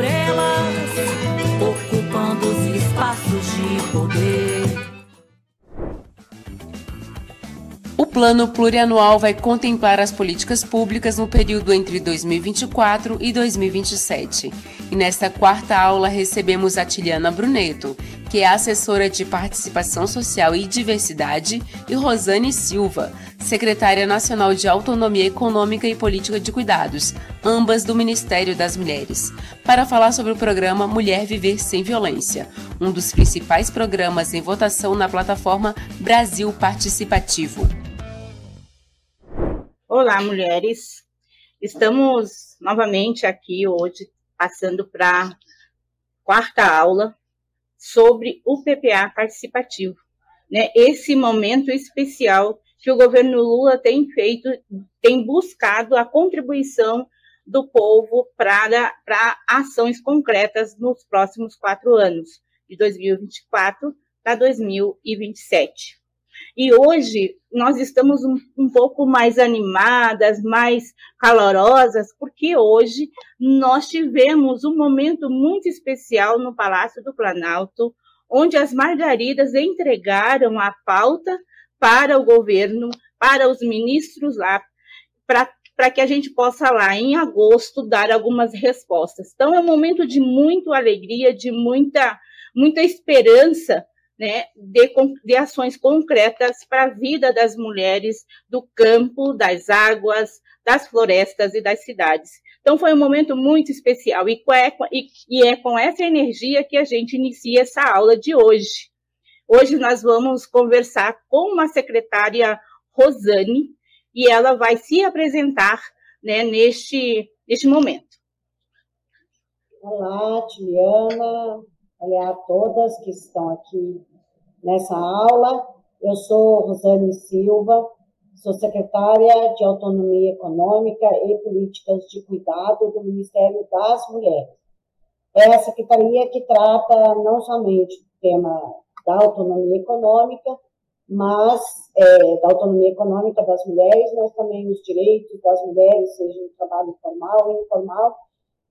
por elas, ocupando os espaços de poder. Plano Plurianual vai contemplar as políticas públicas no período entre 2024 e 2027. E nesta quarta aula recebemos a Tiliana Bruneto, que é assessora de Participação Social e Diversidade, e Rosane Silva, secretária nacional de Autonomia Econômica e Política de Cuidados, ambas do Ministério das Mulheres, para falar sobre o programa Mulher Viver Sem Violência, um dos principais programas em votação na plataforma Brasil Participativo. Olá, mulheres. Estamos novamente aqui hoje passando para a quarta aula sobre o PPA participativo. Né? Esse momento especial que o governo Lula tem feito, tem buscado a contribuição do povo para ações concretas nos próximos quatro anos, de 2024 a 2027. E hoje nós estamos um, um, pouco mais animadas, mais calorosas, porque hoje nós tivemos um momento muito especial no Palácio do Planalto, onde as margaridas entregaram a pauta para o governo, para os ministros lá, para que a gente possa lá em agosto dar algumas respostas. Então é um momento de muita alegria, de muita muita esperança né, de, de ações concretas para a vida das mulheres do campo, das águas, das florestas e das cidades. Então, foi um momento muito especial e, é, e é com essa energia que a gente inicia essa aula de hoje. Hoje nós vamos conversar com uma secretária Rosane e ela vai se apresentar né, neste, neste momento. Olá, Juliana. Olá a todas que estão aqui nessa aula. Eu sou Rosane Silva, sou secretária de Autonomia Econômica e Políticas de Cuidado do Ministério das Mulheres. É a secretaria que trata não somente o tema da autonomia econômica, mas é, da autonomia econômica das mulheres, mas também os direitos das mulheres, seja no trabalho formal ou informal,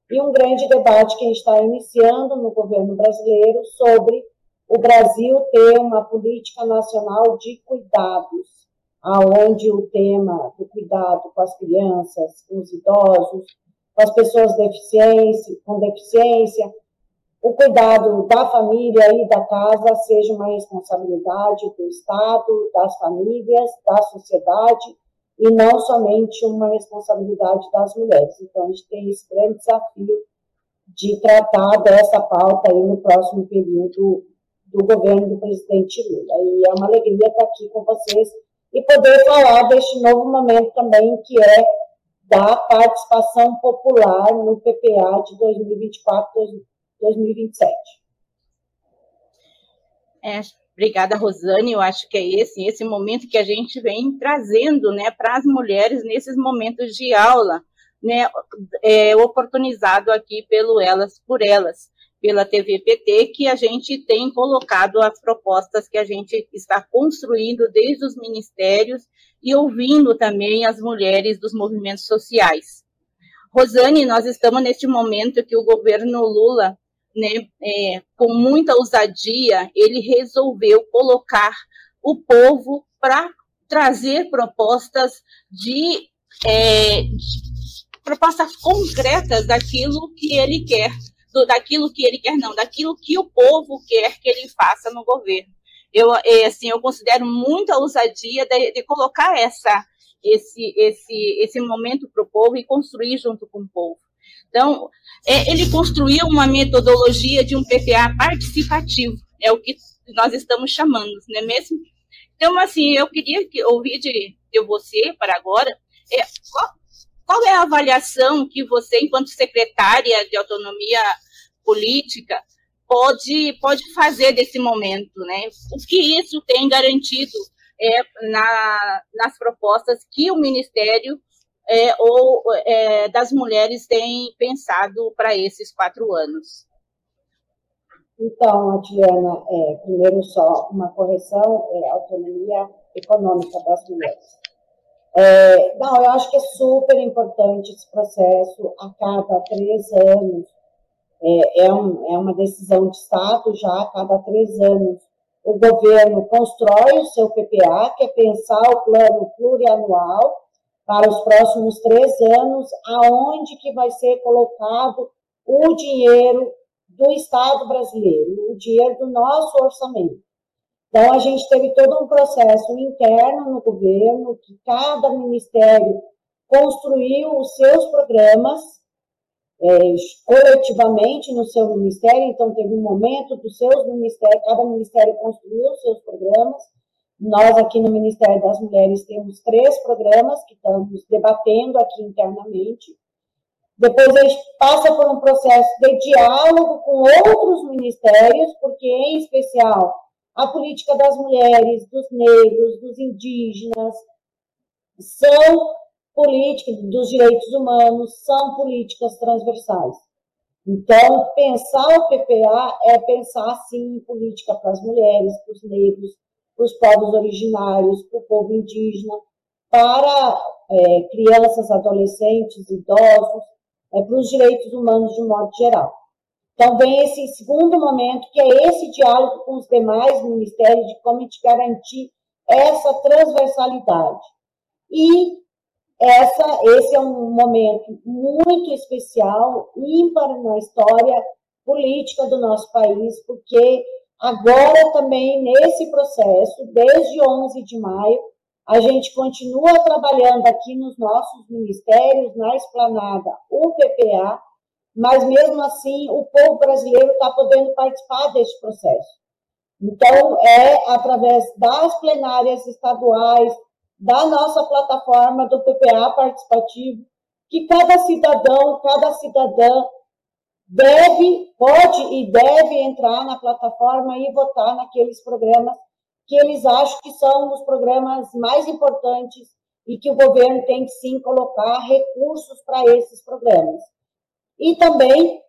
e um grande debate que a gente está iniciando no governo brasileiro sobre o Brasil ter uma política nacional de cuidados, aonde o tema do cuidado com as crianças, com os idosos, com as pessoas deficiência, com deficiência, o cuidado da família e da casa seja uma responsabilidade do Estado, das famílias, da sociedade e não somente uma responsabilidade das mulheres. Então, a gente tem esse grande desafio de tratar dessa pauta aí no próximo período do governo do presidente Lula. E é uma alegria estar aqui com vocês e poder falar deste novo momento também, que é da participação popular no PPA de 2024-2027. É, obrigada, Rosane. Eu acho que é esse, esse momento que a gente vem trazendo né, para as mulheres nesses momentos de aula, né, é, oportunizado aqui pelo Elas por Elas pela TVPT, que a gente tem colocado as propostas que a gente está construindo desde os ministérios e ouvindo também as mulheres dos movimentos sociais. Rosane, nós estamos neste momento que o governo Lula, né, é, com muita ousadia, ele resolveu colocar o povo para trazer propostas de, é, de, propostas concretas daquilo que ele quer, do, daquilo que ele quer não, daquilo que o povo quer que ele faça no governo. Eu, é, assim, eu considero muita ousadia de, de colocar essa, esse, esse, esse momento para o povo e construir junto com o povo. Então, é, ele construiu uma metodologia de um PPA participativo, é o que nós estamos chamando, não é mesmo? Então, assim, eu queria que, ouvir de, de você para agora, é, qual, qual é a avaliação que você, enquanto secretária de autonomia política, pode, pode fazer desse momento, né? O que isso tem garantido é, na, nas propostas que o Ministério é, ou é, das mulheres tem pensado para esses quatro anos? Então, Adriana, é, primeiro só uma correção, é autonomia econômica das mulheres. É, não, eu acho que é super importante esse processo a cada três anos. É, é, um, é uma decisão de Estado já a cada três anos. O governo constrói o seu PPA, que é pensar o plano plurianual para os próximos três anos, aonde que vai ser colocado o dinheiro do Estado brasileiro, o dinheiro do nosso orçamento. Então, a gente teve todo um processo interno no governo, que cada ministério construiu os seus programas é, coletivamente no seu ministério, então teve um momento dos seus ministérios, cada ministério construiu os seus programas. Nós aqui no Ministério das Mulheres temos três programas que estamos debatendo aqui internamente. Depois a gente passa por um processo de diálogo com outros ministérios, porque em especial a política das mulheres, dos negros, dos indígenas, são políticas dos direitos humanos, são políticas transversais. Então, pensar o PPA é pensar, sim, em política para as mulheres, para os negros, para os povos originários, para o povo indígena, para é, crianças, adolescentes, idosos, é, para os direitos humanos de um modo geral. Então, vem esse segundo momento, que é esse diálogo com os demais ministérios de como a gente garantir essa transversalidade. E essa, esse é um momento muito especial, ímpar na história política do nosso país, porque agora também, nesse processo, desde 11 de maio, a gente continua trabalhando aqui nos nossos ministérios, na esplanada UPPA, mas mesmo assim o povo brasileiro está podendo participar deste processo. Então, é através das plenárias estaduais, da nossa plataforma do PPA participativo, que cada cidadão, cada cidadã deve, pode e deve entrar na plataforma e votar naqueles programas que eles acham que são os programas mais importantes e que o governo tem que sim colocar recursos para esses programas. E também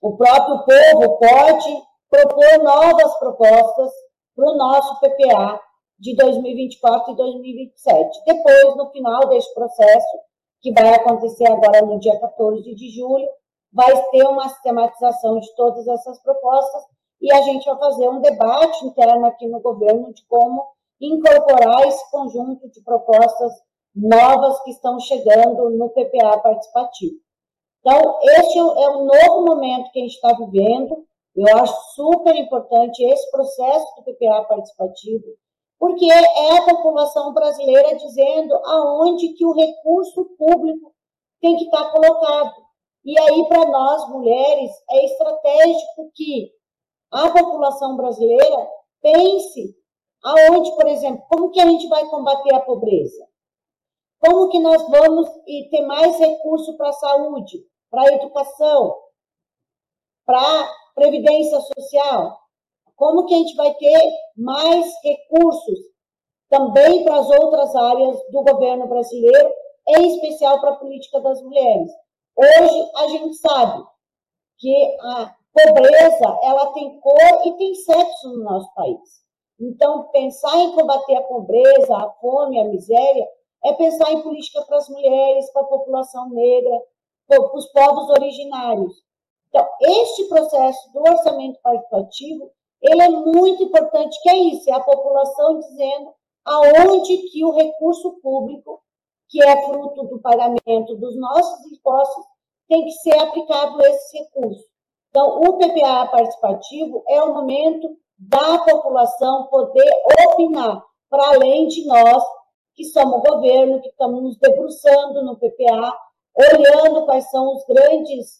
o próprio povo pode propor novas propostas para o nosso PPA de 2024 e 2027. Depois, no final deste processo, que vai acontecer agora no dia 14 de julho, vai ter uma sistematização de todas essas propostas e a gente vai fazer um debate interno aqui no governo de como incorporar esse conjunto de propostas novas que estão chegando no PPA participativo. Então, este é um novo momento que a gente está vivendo. Eu acho super importante esse processo do PPA participativo, porque é a população brasileira dizendo aonde que o recurso público tem que estar colocado. E aí, para nós, mulheres, é estratégico que a população brasileira pense aonde, por exemplo, como que a gente vai combater a pobreza? Como que nós vamos ter mais recurso para a saúde? para a educação, para a previdência social? Como que a gente vai ter mais recursos também para as outras áreas do governo brasileiro, em especial para a política das mulheres? Hoje a gente sabe que a pobreza ela tem cor e tem sexo no nosso país. Então, pensar em combater a pobreza, a fome, a miséria, é pensar em política para as mulheres, para a população negra, para os povos originários. Então, este processo do orçamento participativo ele é muito importante, que é isso, é a população dizendo aonde que o recurso público, que é fruto do pagamento dos nossos impostos, tem que ser aplicado esse recurso. Então, o PPA participativo é o momento da população poder opinar, para além de nós, que somos governo, que estamos nos debruçando no PPA, olhando quais são os grandes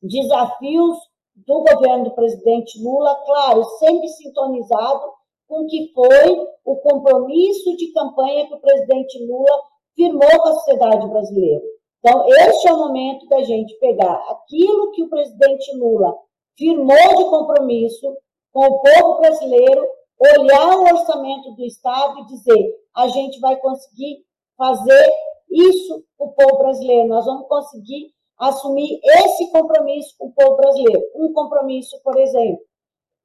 desafios do governo do presidente Lula, claro, sempre sintonizado com o que foi o compromisso de campanha que o presidente Lula firmou com a sociedade brasileira. Então, este é o momento da gente pegar aquilo que o presidente Lula firmou de compromisso com o povo brasileiro, olhar o orçamento do Estado e dizer: a gente vai conseguir fazer isso com o povo brasileiro, nós vamos conseguir assumir esse compromisso com o povo brasileiro. Um compromisso, por exemplo,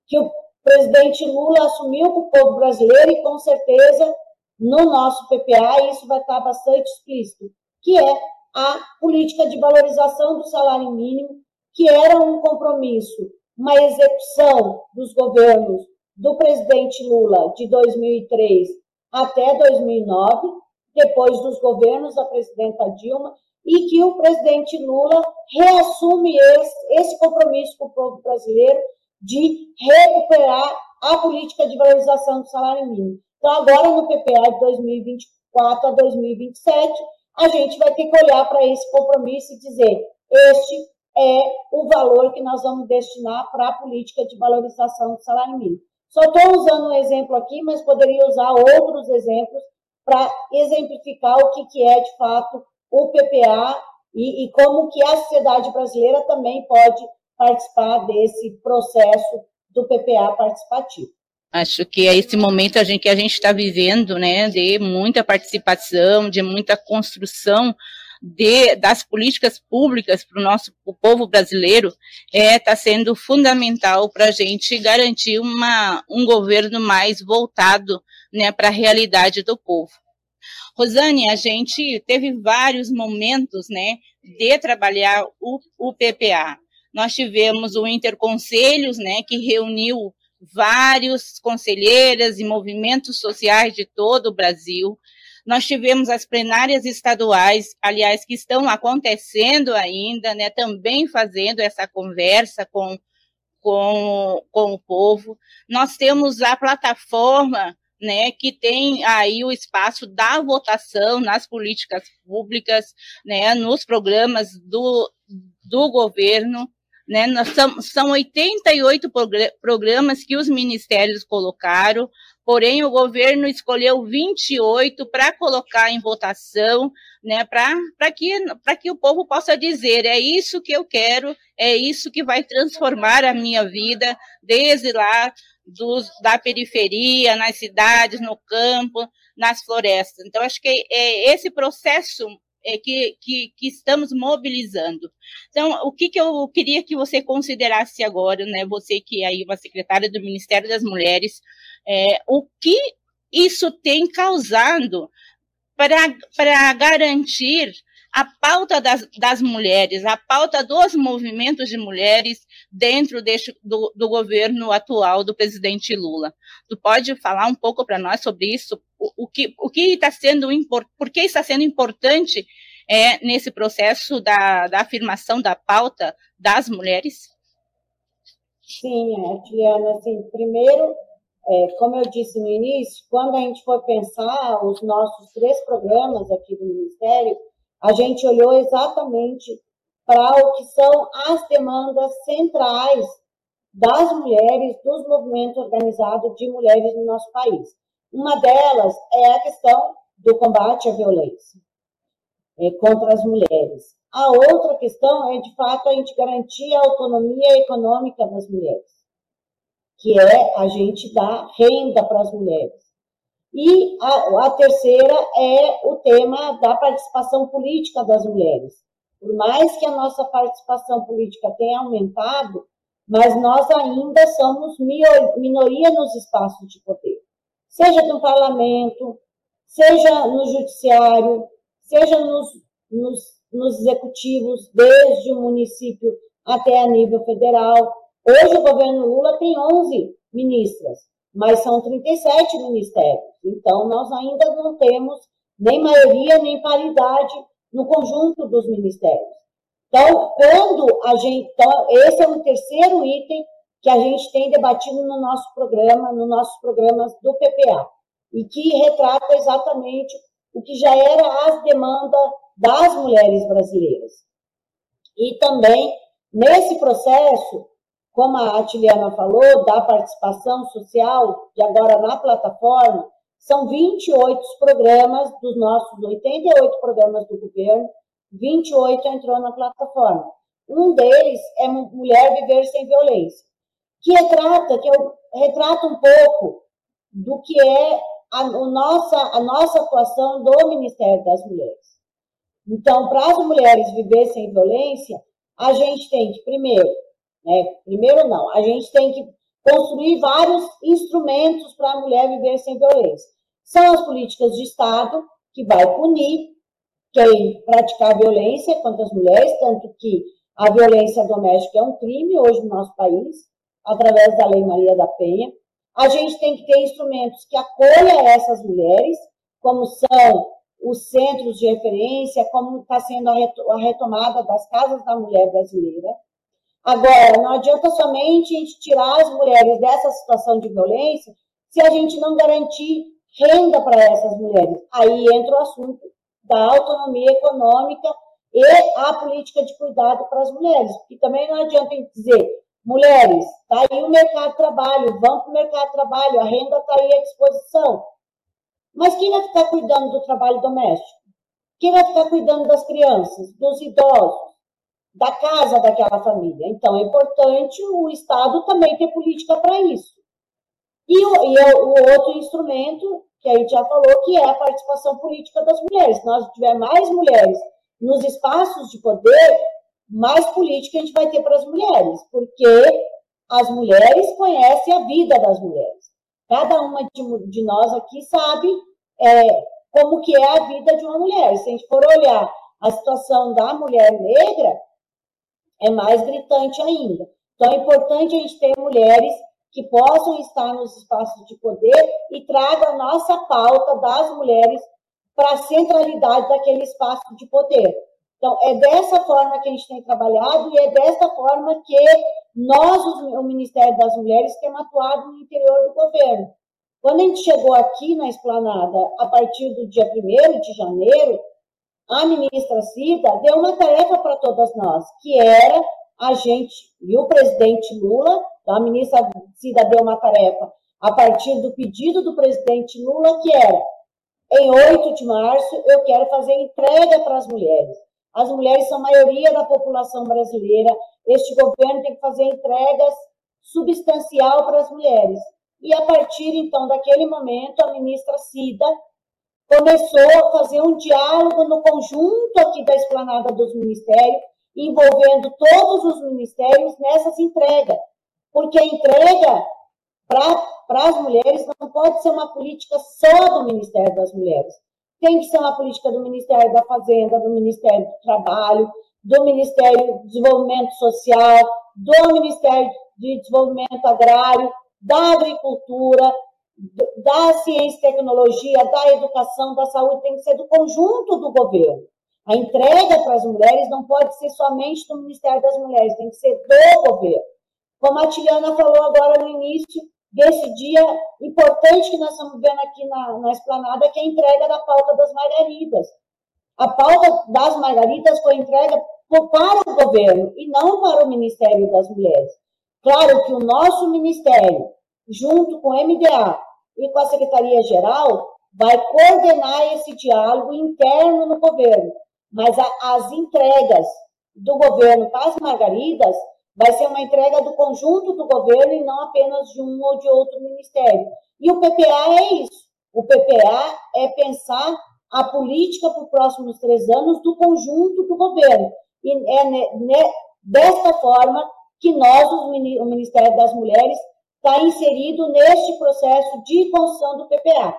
que o presidente Lula assumiu com o povo brasileiro e, com certeza, no nosso PPA, isso vai estar bastante explícito, que é a política de valorização do salário mínimo, que era um compromisso, uma execução dos governos do presidente Lula de 2003 até 2009, depois dos governos da presidenta Dilma, e que o presidente Lula reassume esse, esse compromisso com o povo brasileiro de recuperar a política de valorização do salário mínimo. Então, agora no PPA de 2024 a 2027, a gente vai ter que olhar para esse compromisso e dizer: este é o valor que nós vamos destinar para a política de valorização do salário mínimo. Só estou usando um exemplo aqui, mas poderia usar outros exemplos para exemplificar o que, que é, de fato, o PPA e, e como que a sociedade brasileira também pode participar desse processo do PPA participativo. Acho que é esse momento a gente, que a gente está vivendo, né, de muita participação, de muita construção de, das políticas públicas para o nosso o povo brasileiro, está é, tá sendo fundamental para a gente garantir uma, um governo mais voltado né, para a realidade do povo. Rosane, a gente teve vários momentos né, de trabalhar o, o PPA. Nós tivemos o Interconselhos, né, que reuniu vários conselheiras e movimentos sociais de todo o Brasil. Nós tivemos as plenárias estaduais, aliás, que estão acontecendo ainda, né, também fazendo essa conversa com, com, com o povo. Nós temos a plataforma né, que tem aí o espaço da votação nas políticas públicas, né, nos programas do, do governo, né, são, são 88 programas que os ministérios colocaram, porém o governo escolheu 28 para colocar em votação, né, para que, que o povo possa dizer, é isso que eu quero, é isso que vai transformar a minha vida, desde lá dos, da periferia, nas cidades, no campo, nas florestas. Então, acho que é esse processo é que, que, que, estamos mobilizando. Então, o que, que eu queria que você considerasse agora, né, você que é aí uma secretária do Ministério das Mulheres, é, o que isso tem causado para garantir a pauta das, das mulheres, a pauta dos movimentos de mulheres dentro deste, do, do governo atual do presidente Lula. Tu pode falar um pouco para nós sobre isso? O, o, que o que está sendo por que está sendo importante é, nesse processo da, da afirmação da pauta das mulheres? Sim, Juliana, assim, primeiro, é, como eu disse no início, quando a gente for pensar os nossos três programas aqui do Ministério, a gente olhou exatamente para o que são as demandas centrais das mulheres, dos movimentos organizados de mulheres no nosso país. Uma delas é a questão do combate à violência é, contra as mulheres. A outra questão é, de fato, a gente garantir a autonomia econômica das mulheres, que é a gente dar renda para as mulheres. E a, a terceira é o tema da participação política das mulheres. Por mais que a nossa participação política tenha aumentado, mas nós ainda somos minoria nos espaços de poder, seja no parlamento, seja no judiciário, seja nos, nos, nos executivos, desde o município até a nível federal, Hoje o governo Lula tem 11 ministras, mas são 37 ministérios. Então, nós ainda não temos nem maioria, nem paridade no conjunto dos ministérios. Então, quando a gente. Então, esse é o terceiro item que a gente tem debatido no nosso programa, nos nossos programas do PPA, e que retrata exatamente o que já era as demandas das mulheres brasileiras. E também, nesse processo, como a Atiliana falou, da participação social, e agora na plataforma, são 28 programas dos nossos 88 programas do governo, 28 entrou na plataforma. Um deles é Mulher Viver Sem Violência, que retrata, que eu, retrata um pouco do que é a, a, nossa, a nossa atuação do Ministério das Mulheres. Então, para as mulheres viver sem violência, a gente tem que, primeiro, né? Primeiro, não. A gente tem que construir vários instrumentos para a mulher viver sem violência. São as políticas de Estado, que vai punir quem praticar violência contra as mulheres, tanto que a violência doméstica é um crime hoje no nosso país, através da Lei Maria da Penha. A gente tem que ter instrumentos que acolham essas mulheres, como são os centros de referência, como está sendo a retomada das casas da mulher brasileira. Agora, não adianta somente a gente tirar as mulheres dessa situação de violência se a gente não garantir renda para essas mulheres. Aí entra o assunto da autonomia econômica e a política de cuidado para as mulheres. Porque também não adianta a gente dizer, mulheres, está aí o mercado de trabalho, vão para o mercado de trabalho, a renda está aí à disposição. Mas quem vai ficar cuidando do trabalho doméstico? Quem vai ficar cuidando das crianças, dos idosos? Da casa daquela família. Então, é importante o Estado também ter política para isso. E, o, e é o, outro instrumento, que a gente já falou, que é a participação política das mulheres. Se nós tiver mais mulheres nos espaços de poder, mais política a gente vai ter para as mulheres, porque as mulheres conhecem a vida das mulheres. Cada uma de, de nós aqui sabe é, como que é a vida de uma mulher. Se a gente for olhar a situação da mulher negra, é mais gritante ainda. Então, é importante a gente ter mulheres que possam estar nos espaços de poder e tragam a nossa pauta das mulheres para a centralidade daquele espaço de poder. Então, é dessa forma que a gente tem trabalhado e é dessa forma que nós, o Ministério das Mulheres, temos atuado no interior do governo. Quando a gente chegou aqui na esplanada, a partir do dia 1 de janeiro, a ministra Cida deu uma tarefa para todas nós, que era a gente, e o presidente Lula, a ministra Cida deu uma tarefa a partir do pedido do presidente Lula, que era, em 8 de março, eu quero fazer entrega para as mulheres. As mulheres são a maioria da população brasileira, este governo tem que fazer entregas substancial para as mulheres. E a partir, então, daquele momento, a ministra Cida começou a fazer um diálogo no conjunto aqui da esplanada dos ministérios, envolvendo todos os ministérios nessas entregas. Porque a entrega para as mulheres não pode ser uma política só do Ministério das Mulheres. Tem que ser uma política do Ministério da Fazenda, do Ministério do Trabalho, do Ministério do Desenvolvimento Social, do Ministério de Desenvolvimento Agrário, da Agricultura, da ciência e tecnologia, da educação, da saúde, tem que ser do conjunto do governo. A entrega para as mulheres não pode ser somente do Ministério das Mulheres, tem que ser do governo. Como a Tiliana falou agora no início desse dia importante que nós estamos vendo aqui na, na esplanada, que é a entrega da pauta das margaridas. A pauta das margaridas foi entregue para o governo e não para o Ministério das Mulheres. Claro que o nosso ministério, junto com o MDA, e com a Secretaria-Geral vai coordenar esse diálogo interno no governo. Mas a, as entregas do governo para as margaridas vai ser uma entrega do conjunto do governo e não apenas de um ou de outro ministério. E o PPA é isso. O PPA é pensar a política para os próximos três anos do conjunto do governo. E é desta forma que nós, o Ministério das Mulheres, está inserido neste processo de construção do PPA.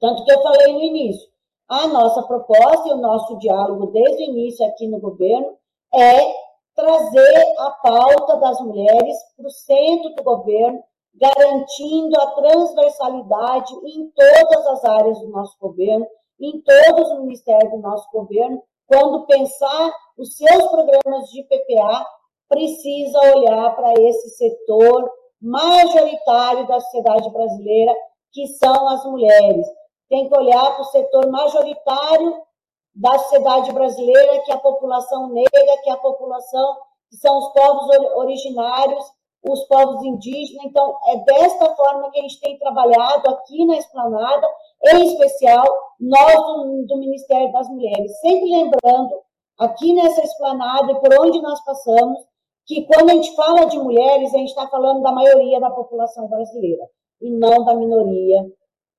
Tanto que eu falei no início, a nossa proposta e o nosso diálogo desde o início aqui no governo é trazer a pauta das mulheres para o centro do governo, garantindo a transversalidade em todas as áreas do nosso governo, em todos os ministérios do nosso governo, quando pensar os seus programas de PPA, precisa olhar para esse setor majoritário da sociedade brasileira, que são as mulheres. Tem que olhar para o setor majoritário da sociedade brasileira, que é a população negra, que é a população que são os povos originários, os povos indígenas. Então, é desta forma que a gente tem trabalhado aqui na Esplanada, em especial nós do, do Ministério das Mulheres. Sempre lembrando, aqui nessa Esplanada e por onde nós passamos, que quando a gente fala de mulheres, a gente está falando da maioria da população brasileira, e não da minoria,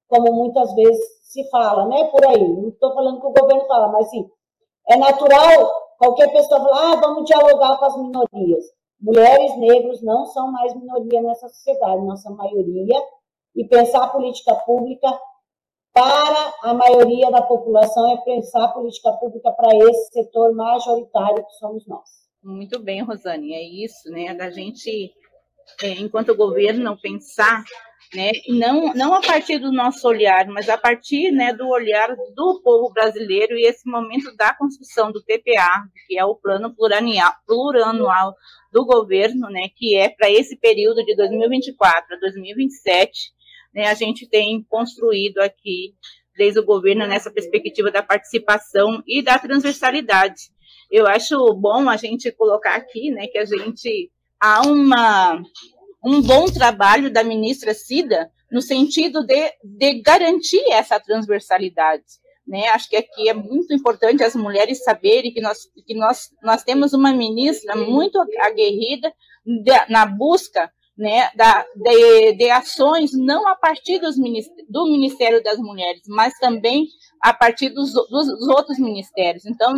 como muitas vezes se fala, né, por aí. Não estou falando que o governo fala, mas sim, é natural qualquer pessoa falar, ah, vamos dialogar com as minorias. Mulheres negros não são mais minoria nessa sociedade, somos maioria, e pensar a política pública para a maioria da população é pensar a política pública para esse setor majoritário que somos nós. Muito bem, Rosane, é isso, né, da gente, é, enquanto governo, pensar né? Não, não a partir do nosso olhar, mas a partir né, do olhar do povo brasileiro e esse momento da construção do PPA, que é o plano plurianual, plurianual do governo, né, que é para esse período de 2024 a 2027, né, a gente tem construído aqui desde o governo nessa perspectiva da participação e da transversalidade. Eu acho bom a gente colocar aqui, né, que a gente há uma um bom trabalho da ministra Cida no sentido de, de garantir essa transversalidade. Né? Acho que aqui é muito importante as mulheres saberem que nós, que nós, nós temos uma ministra muito aguerrida de, na busca né, da, de, de, ações não a partir dos, do Ministério das Mulheres, mas também a partir dos, dos, dos outros ministérios. Então,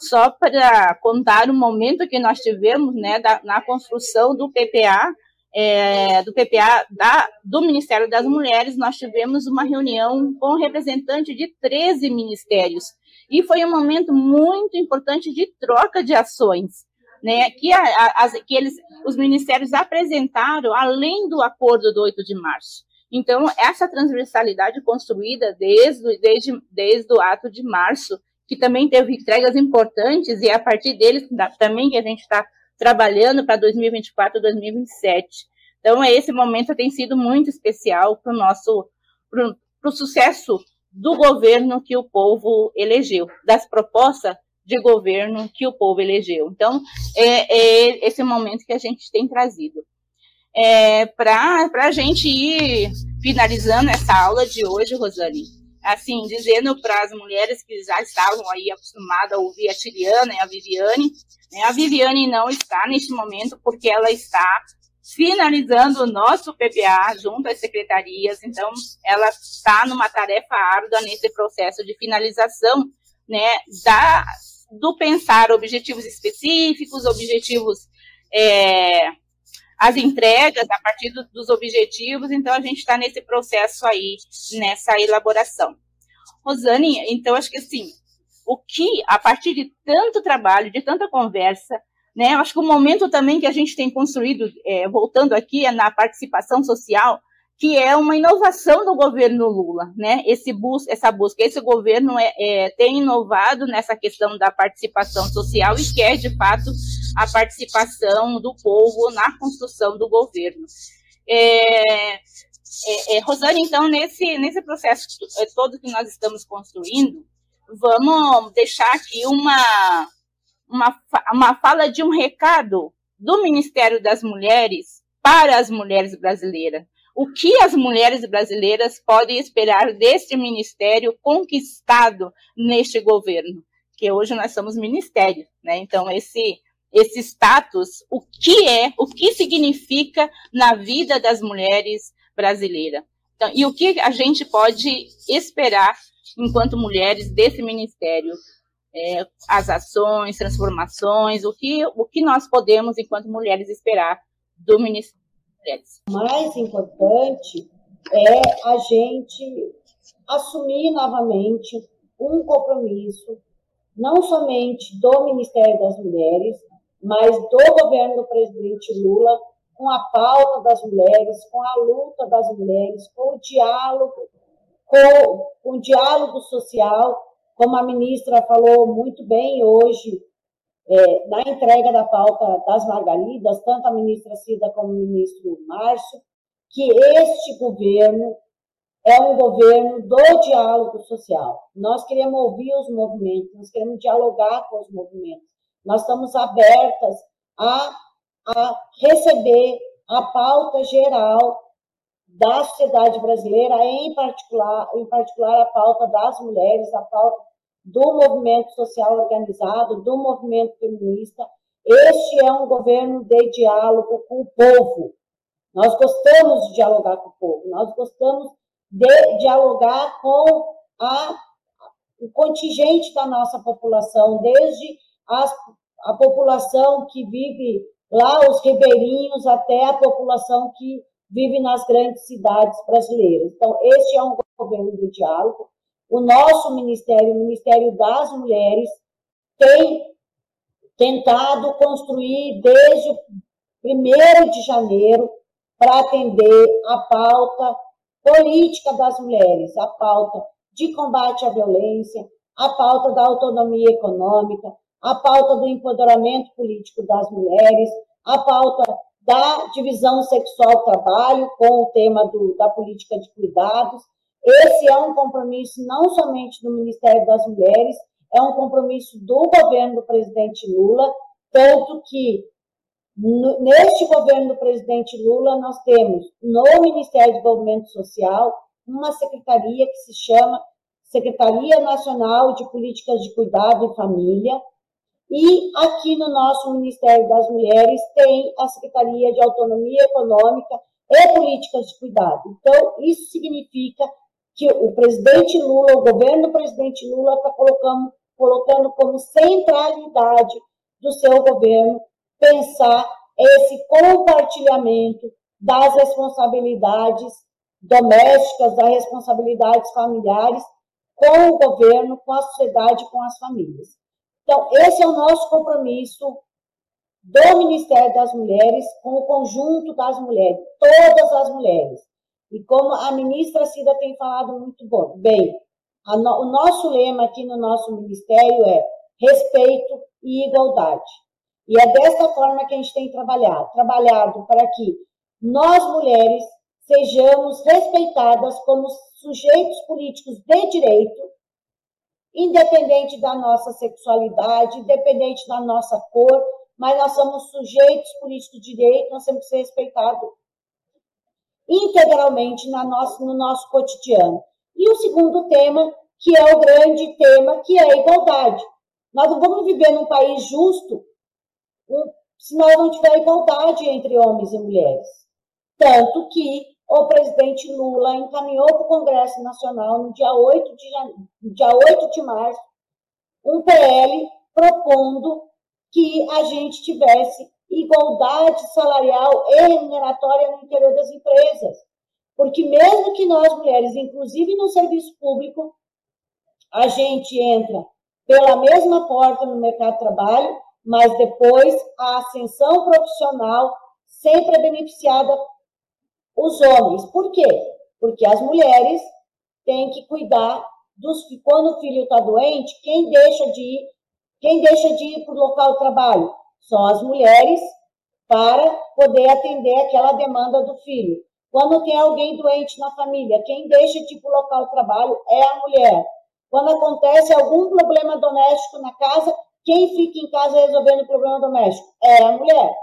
só para contar o momento que nós tivemos né, da, na construção do PPA, é, do PPA da, do Ministério das Mulheres, nós tivemos uma reunião com representante de 13 ministérios. E foi um momento muito importante de troca de ações, né, que, a, a, que eles, os ministérios apresentaram além do acordo do 8 de março. Então, essa transversalidade construída desde, desde, desde o ato de março, que também teve entregas importantes, e é a partir deles também que a gente está trabalhando para 2024, 2027. Então, esse momento tem sido muito especial para o nosso para o sucesso do governo que o povo elegeu, das propostas de governo que o povo elegeu. Então, é, é esse momento que a gente tem trazido. É, para a gente ir finalizando essa aula de hoje, Rosane, assim, dizendo para as mulheres que já estavam aí acostumadas a ouvir a Tiliana e a Viviane, né, a Viviane não está neste momento porque ela está finalizando o nosso PPA junto às secretarias, então ela está numa tarefa árdua nesse processo de finalização, né, da, do pensar objetivos específicos, objetivos é, as entregas a partir do, dos objetivos, então a gente está nesse processo aí, nessa elaboração. Rosane, então acho que assim, o que, a partir de tanto trabalho, de tanta conversa, né, acho que o momento também que a gente tem construído, é, voltando aqui, é na participação social, que é uma inovação do governo Lula, né? Esse bus essa busca, esse governo é, é, tem inovado nessa questão da participação social e quer, de fato, a participação do povo na construção do governo. É, é, é Rosane, então, nesse, nesse processo todo que nós estamos construindo, vamos deixar aqui uma, uma, uma fala de um recado do Ministério das Mulheres para as mulheres brasileiras o que as mulheres brasileiras podem esperar deste ministério conquistado neste governo, que hoje nós somos ministério, né? Então esse esse status, o que é, o que significa na vida das mulheres brasileiras. Então, e o que a gente pode esperar enquanto mulheres desse ministério, é, as ações, transformações, o que, o que nós podemos, enquanto mulheres, esperar do Ministério o mais importante é a gente assumir novamente um compromisso, não somente do Ministério das Mulheres, mas do governo do presidente Lula, com a pauta das mulheres, com a luta das mulheres, com o diálogo, com, com o diálogo social, como a ministra falou muito bem hoje, é, na entrega da pauta das Margaridas, tanto a ministra Cida como o ministro Márcio, que este governo é um governo do diálogo social. Nós queremos ouvir os movimentos, nós queremos dialogar com os movimentos. Nós estamos abertas a, a receber a pauta geral da sociedade brasileira, em particular, em particular a pauta das mulheres, a pauta do movimento social organizado, do movimento feminista. Este é um governo de diálogo com o povo. Nós gostamos de dialogar com o povo, nós gostamos de dialogar com a, o contingente da nossa população, desde as, a população que vive lá, os ribeirinhos, até a população que vive nas grandes cidades brasileiras. Então, este é um governo de diálogo. O nosso ministério, o Ministério das Mulheres, tem tentado construir desde 1 de janeiro para atender a pauta política das mulheres, a pauta de combate à violência, a pauta da autonomia econômica, a pauta do empoderamento político das mulheres, a pauta da divisão sexual trabalho com o tema do, da política de cuidados. Esse é um compromisso não somente do Ministério das Mulheres, é um compromisso do governo do presidente Lula, tanto que Neste governo do presidente Lula, nós temos no Ministério do Desenvolvimento Social uma secretaria que se chama Secretaria Nacional de Políticas de Cuidado e Família, e aqui no nosso Ministério das Mulheres tem a Secretaria de Autonomia Econômica e Políticas de Cuidado. Então, isso significa que o presidente Lula, o governo do presidente Lula, está colocando, colocando como centralidade do seu governo pensar esse compartilhamento das responsabilidades domésticas, das responsabilidades familiares com o governo, com a sociedade, com as famílias. Então, esse é o nosso compromisso do Ministério das Mulheres com o conjunto das mulheres, todas as mulheres. E como a ministra Cida tem falado muito bom, bem, no, o nosso lema aqui no nosso ministério é respeito e igualdade. E é desta forma que a gente tem trabalhado trabalhado para que nós, mulheres, sejamos respeitadas como sujeitos políticos de direito, independente da nossa sexualidade, independente da nossa cor, mas nós somos sujeitos políticos de direito, nós temos que ser respeitados integralmente na no nosso cotidiano. E o segundo tema, que é o grande tema, que é a igualdade. Nós não vamos viver num país justo se nós não tiver igualdade entre homens e mulheres. Tanto que o presidente Lula encaminhou para o Congresso Nacional, no dia 8 de, dia 8 de março, um PL propondo que a gente tivesse igualdade salarial e remuneratória no interior das empresas. Porque mesmo que nós mulheres, inclusive no serviço público, a gente entra pela mesma porta no mercado de trabalho, mas depois a ascensão profissional sempre é beneficiada os homens. Por quê? Porque as mulheres têm que cuidar dos quando o filho está doente, quem deixa de ir, quem deixa de ir para o local de trabalho? São as mulheres para poder atender aquela demanda do filho. Quando tem alguém doente na família, quem deixa de ir para o local de trabalho é a mulher. Quando acontece algum problema doméstico na casa, quem fica em casa resolvendo o problema doméstico? É a mulher.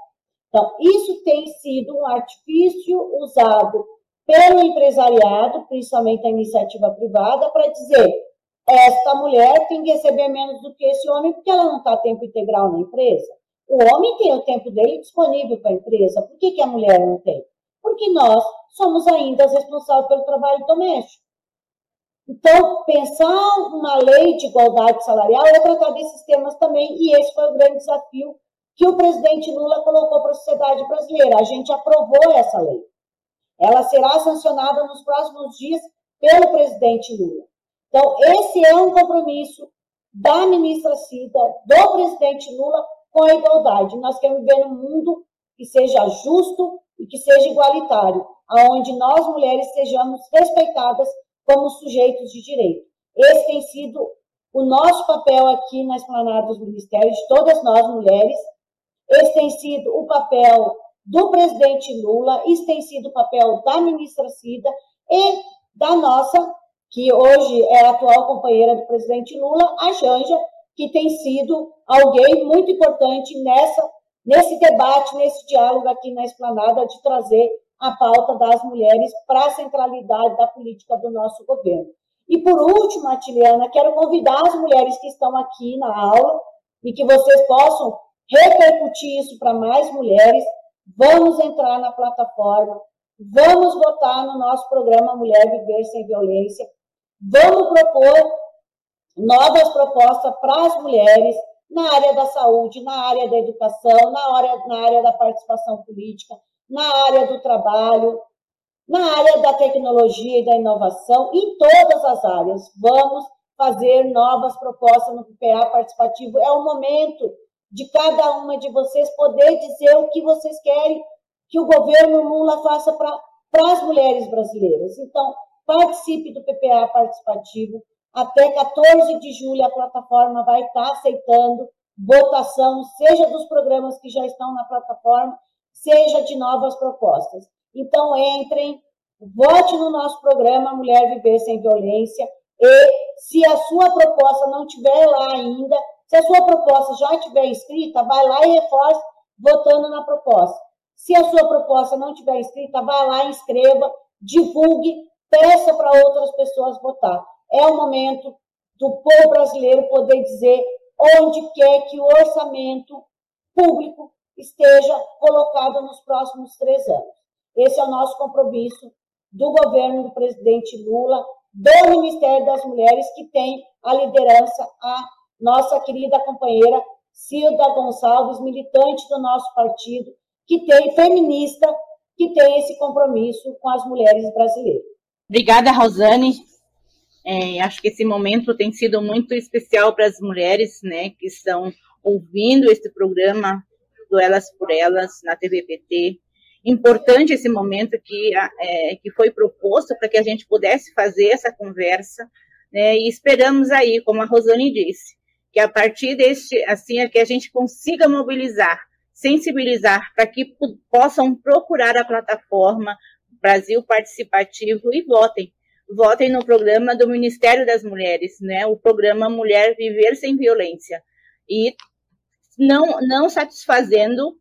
Então, isso tem sido um artifício usado pelo empresariado, principalmente a iniciativa privada, para dizer esta mulher tem que receber menos do que esse homem porque ela não está tempo integral na empresa. O homem tem o tempo dele disponível para a empresa. Por que, que a mulher não tem? Porque nós somos ainda as responsáveis pelo trabalho doméstico. Então, pensar uma lei de igualdade salarial é tratar desses temas também, e esse foi o grande desafio que o presidente Lula colocou para a sociedade brasileira. A gente aprovou essa lei. Ela será sancionada nos próximos dias pelo presidente Lula. Então, esse é um compromisso da ministra Cida, do presidente Lula, com a igualdade. Nós queremos viver num mundo que seja justo e que seja igualitário, aonde nós mulheres sejamos respeitadas como sujeitos de direito. Esse tem sido o nosso papel aqui na esplanada dos ministérios, de todas nós mulheres. Esse tem sido o papel do presidente Lula, isso tem sido o papel da ministra Cida e da nossa, que hoje é a atual companheira do presidente Lula, a Janja, que tem sido alguém muito importante nessa, nesse debate, nesse diálogo aqui na esplanada, de trazer a pauta das mulheres para a centralidade da política do nosso governo. E por último, Atiliana, quero convidar as mulheres que estão aqui na aula e que vocês possam repercutir isso para mais mulheres. Vamos entrar na plataforma, vamos votar no nosso programa Mulher Viver Sem Violência, vamos propor novas propostas para as mulheres na área da saúde, na área da educação, na área, na área da participação política, na área do trabalho, na área da tecnologia e da inovação, em todas as áreas. Vamos fazer novas propostas no PPA participativo. É o momento de cada uma de vocês poder dizer o que vocês querem que o governo Lula faça para as mulheres brasileiras. Então, participe do PPA participativo. Até 14 de julho, a plataforma vai estar aceitando votação, seja dos programas que já estão na plataforma, seja de novas propostas. Então, entrem, vote no nosso programa Mulher Viver Sem Violência e, se a sua proposta não estiver lá ainda, se a sua proposta já estiver escrita, vai lá e reforce votando na proposta. Se a sua proposta não estiver escrita, vá lá, inscreva, divulgue, peça para outras pessoas votar. É o momento do povo brasileiro poder dizer onde quer que o orçamento público esteja colocado nos próximos três anos. Esse é o nosso compromisso do governo do presidente Lula, do Ministério das Mulheres, que tem a liderança a nossa querida companheira Cilda Gonçalves, militante do nosso partido, que tem feminista, que tem esse compromisso com as mulheres brasileiras. Obrigada, Rosane. É, acho que esse momento tem sido muito especial para as mulheres, né, que estão ouvindo esse programa do Elas por Elas na TVPT. Importante esse momento que, é, que foi proposto para que a gente pudesse fazer essa conversa, né, e esperamos aí, como a Rosane disse, que a partir deste, assim, é que a gente consiga mobilizar, sensibilizar para que possam procurar a plataforma Brasil Participativo e votem. Votem no programa do Ministério das Mulheres, né? O programa Mulher Viver Sem Violência. E não, não satisfazendo,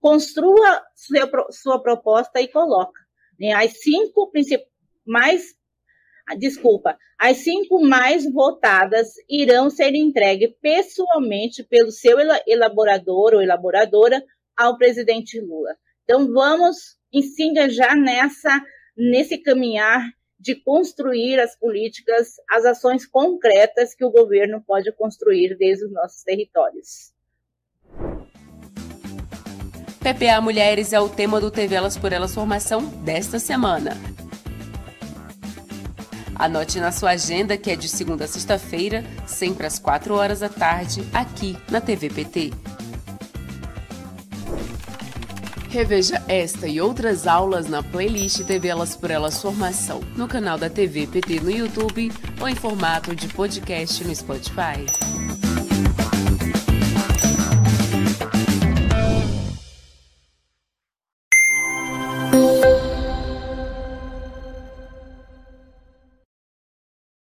construa sua, sua proposta e coloca. Né? As cinco mais, desculpa, as cinco mais votadas irão ser entregues pessoalmente pelo seu elaborador ou elaboradora ao presidente Lula. Então vamos se engajar nessa nesse caminhar de construir as políticas, as ações concretas que o governo pode construir desde os nossos territórios. PPA Mulheres é o tema do TV Elas por Elas Formação desta semana. Anote na sua agenda que é de segunda a sexta-feira, sempre às 4 horas da tarde, aqui na TV PT. Reveja esta e outras aulas na playlist TV Elas por Elas Formação, no canal da TV PT no YouTube ou em formato de podcast no Spotify.